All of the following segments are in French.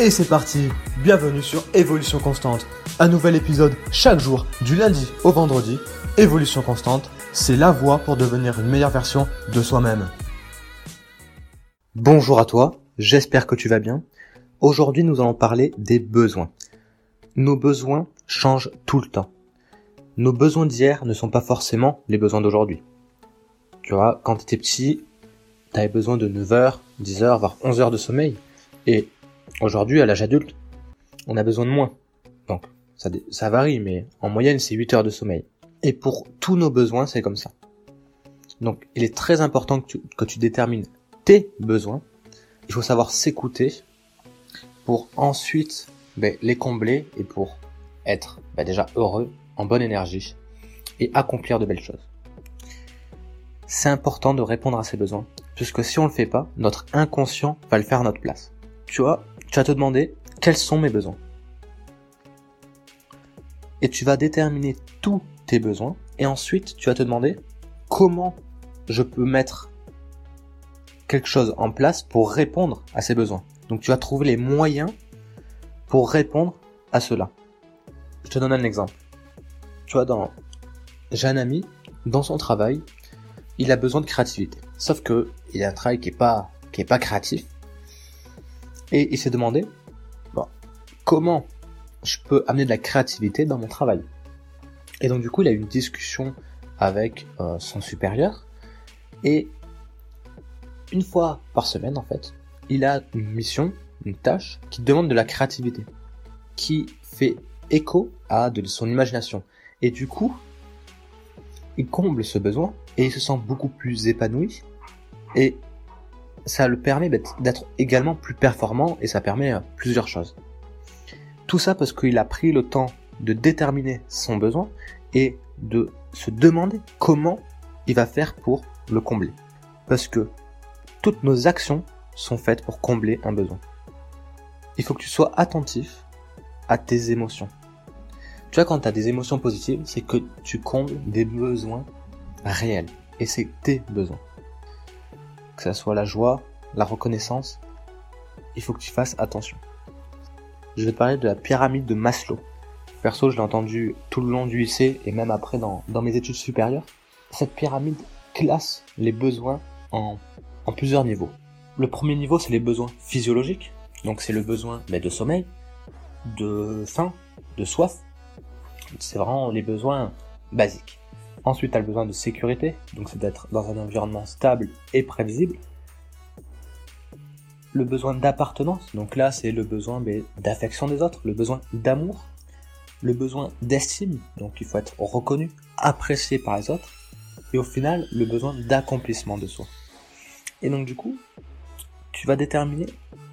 Et c'est parti, bienvenue sur Évolution Constante. Un nouvel épisode chaque jour, du lundi au vendredi. Évolution Constante, c'est la voie pour devenir une meilleure version de soi-même. Bonjour à toi, j'espère que tu vas bien. Aujourd'hui nous allons parler des besoins. Nos besoins changent tout le temps. Nos besoins d'hier ne sont pas forcément les besoins d'aujourd'hui. Tu vois, quand tu petit, tu besoin de 9 heures, 10 heures, voire 11 heures de sommeil. Et Aujourd'hui, à l'âge adulte, on a besoin de moins. Donc, ça, ça varie, mais en moyenne, c'est 8 heures de sommeil. Et pour tous nos besoins, c'est comme ça. Donc, il est très important que tu, que tu détermines tes besoins. Il faut savoir s'écouter pour ensuite ben, les combler et pour être ben, déjà heureux, en bonne énergie et accomplir de belles choses. C'est important de répondre à ces besoins, puisque si on le fait pas, notre inconscient va le faire à notre place. Tu vois, tu vas te demander quels sont mes besoins? Et tu vas déterminer tous tes besoins. Et ensuite, tu vas te demander comment je peux mettre quelque chose en place pour répondre à ces besoins? Donc tu vas trouver les moyens pour répondre à cela. Je te donne un exemple. Tu vois, dans... j'ai un ami, dans son travail, il a besoin de créativité. Sauf que il a un travail qui est pas, pas créatif. Et il s'est demandé, comment je peux amener de la créativité dans mon travail? Et donc du coup, il a eu une discussion avec euh, son supérieur. Et une fois par semaine, en fait, il a une mission, une tâche qui demande de la créativité, qui fait écho à de son imagination. Et du coup, il comble ce besoin et il se sent beaucoup plus épanoui et ça le permet d'être également plus performant et ça permet euh, plusieurs choses. Tout ça parce qu'il a pris le temps de déterminer son besoin et de se demander comment il va faire pour le combler. Parce que toutes nos actions sont faites pour combler un besoin. Il faut que tu sois attentif à tes émotions. Tu vois, quand tu as des émotions positives, c'est que tu combles des besoins réels. Et c'est tes besoins que ce soit la joie, la reconnaissance, il faut que tu fasses attention. Je vais parler de la pyramide de Maslow. Perso, je l'ai entendu tout le long du lycée et même après dans, mes études supérieures. Cette pyramide classe les besoins en, plusieurs niveaux. Le premier niveau, c'est les besoins physiologiques. Donc c'est le besoin de sommeil, de faim, de soif. C'est vraiment les besoins basiques. Ensuite, tu as le besoin de sécurité, donc c'est d'être dans un environnement stable et prévisible. Le besoin d'appartenance, donc là c'est le besoin d'affection des autres, le besoin d'amour, le besoin d'estime, donc il faut être reconnu, apprécié par les autres, et au final le besoin d'accomplissement de soi. Et donc du coup, tu vas déterminer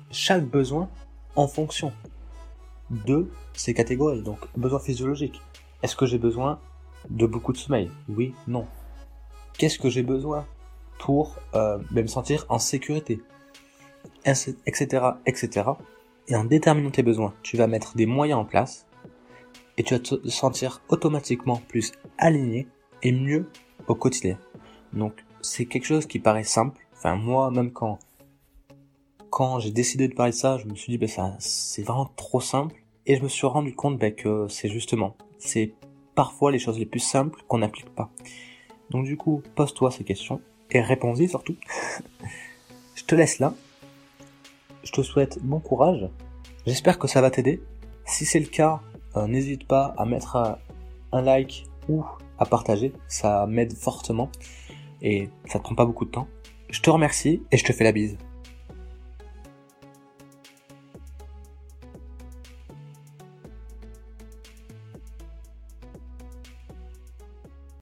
chaque besoin en fonction de ces catégories, donc besoin physiologique. Est-ce que j'ai besoin de beaucoup de sommeil Oui, non. Qu'est-ce que j'ai besoin pour euh, ben, me sentir en sécurité Etc. etc. Et en déterminant tes besoins, tu vas mettre des moyens en place et tu vas te sentir automatiquement plus aligné et mieux au quotidien. Donc c'est quelque chose qui paraît simple. Enfin moi même quand quand j'ai décidé de parler de ça, je me suis dit ben ça c'est vraiment trop simple et je me suis rendu compte ben, que c'est justement c'est parfois les choses les plus simples qu'on n'applique pas. Donc du coup, pose-toi ces questions et réponds-y surtout. je te laisse là. Je te souhaite bon courage. J'espère que ça va t'aider. Si c'est le cas, euh, n'hésite pas à mettre un like ou à partager. Ça m'aide fortement et ça te prend pas beaucoup de temps. Je te remercie et je te fais la bise.